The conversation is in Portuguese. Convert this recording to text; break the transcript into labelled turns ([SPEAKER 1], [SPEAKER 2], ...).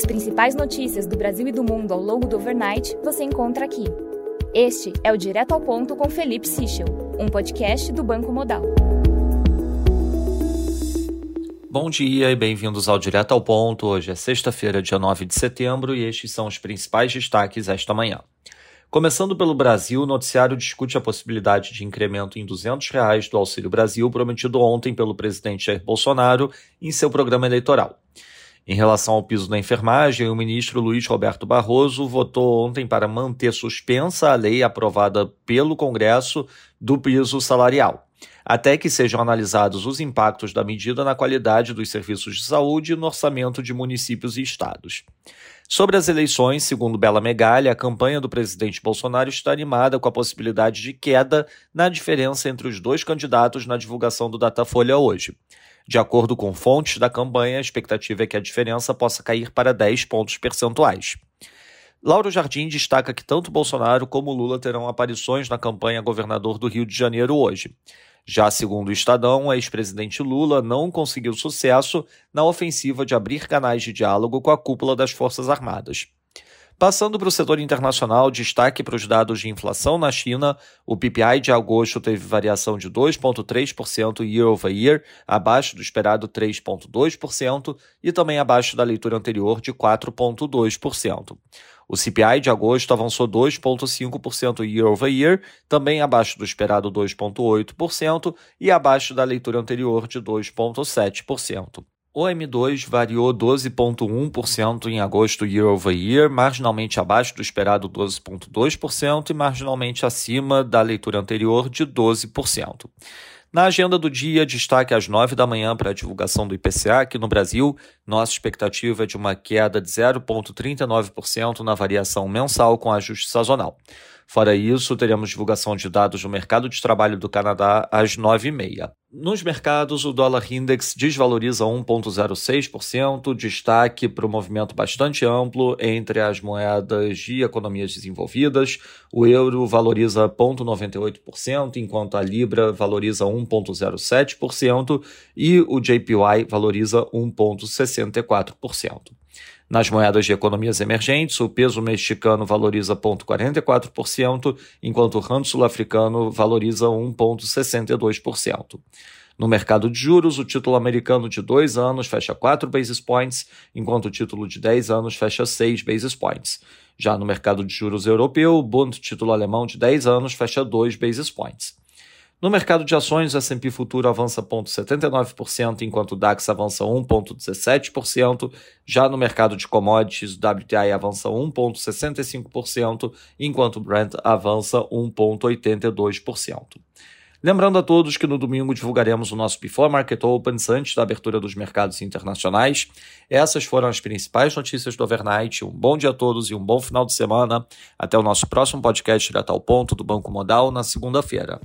[SPEAKER 1] As principais notícias do Brasil e do mundo ao longo do overnight você encontra aqui. Este é o Direto ao Ponto com Felipe Sichel, um podcast do Banco Modal.
[SPEAKER 2] Bom dia e bem-vindos ao Direto ao Ponto. Hoje é sexta-feira, dia 9 de setembro, e estes são os principais destaques esta manhã. Começando pelo Brasil, o noticiário discute a possibilidade de incremento em 200 reais do Auxílio Brasil prometido ontem pelo presidente Jair Bolsonaro em seu programa eleitoral. Em relação ao piso da enfermagem, o ministro Luiz Roberto Barroso votou ontem para manter suspensa a lei aprovada pelo Congresso do piso salarial até que sejam analisados os impactos da medida na qualidade dos serviços de saúde e no orçamento de municípios e estados. Sobre as eleições, segundo Bela Megalha, a campanha do presidente Bolsonaro está animada com a possibilidade de queda na diferença entre os dois candidatos na divulgação do Datafolha hoje. De acordo com fontes da campanha, a expectativa é que a diferença possa cair para 10 pontos percentuais. Lauro Jardim destaca que tanto Bolsonaro como Lula terão aparições na campanha governador do Rio de Janeiro hoje. Já segundo o Estadão, o ex-presidente Lula não conseguiu sucesso na ofensiva de abrir canais de diálogo com a cúpula das Forças Armadas. Passando para o setor internacional, destaque para os dados de inflação na China. O PPI de agosto teve variação de 2,3% year over year, abaixo do esperado 3,2% e também abaixo da leitura anterior de 4,2%. O CPI de agosto avançou 2,5% year over year, também abaixo do esperado 2,8% e abaixo da leitura anterior de 2,7%. O M2 variou 12,1% em agosto year over year, marginalmente abaixo do esperado 12,2% e marginalmente acima da leitura anterior de 12%. Na agenda do dia, destaque às 9 da manhã para a divulgação do IPCA aqui no Brasil. Nossa expectativa é de uma queda de 0,39% na variação mensal com ajuste sazonal. Fora isso, teremos divulgação de dados do mercado de trabalho do Canadá às 9h30. Nos mercados, o dólar index desvaloriza 1,06%, destaque para o movimento bastante amplo entre as moedas de economias desenvolvidas. O euro valoriza 0,98%, enquanto a libra valoriza 1,07% e o JPY valoriza 1,64%. Nas moedas de economias emergentes, o peso mexicano valoriza 0,44%, enquanto o rand sul-africano valoriza 1,62%. No mercado de juros, o título americano de 2 anos fecha 4 basis points, enquanto o título de 10 anos fecha 6 basis points. Já no mercado de juros europeu, o Bund título alemão de 10 anos fecha 2 basis points. No mercado de ações, o S&P Futuro avança 0,79%, enquanto o DAX avança 1,17%. Já no mercado de commodities, o WTI avança 1,65%, enquanto o Brent avança 1,82%. Lembrando a todos que no domingo divulgaremos o nosso Before Market Opens antes da abertura dos mercados internacionais. Essas foram as principais notícias do overnight. Um bom dia a todos e um bom final de semana. Até o nosso próximo podcast direto ao ponto do Banco Modal na segunda-feira.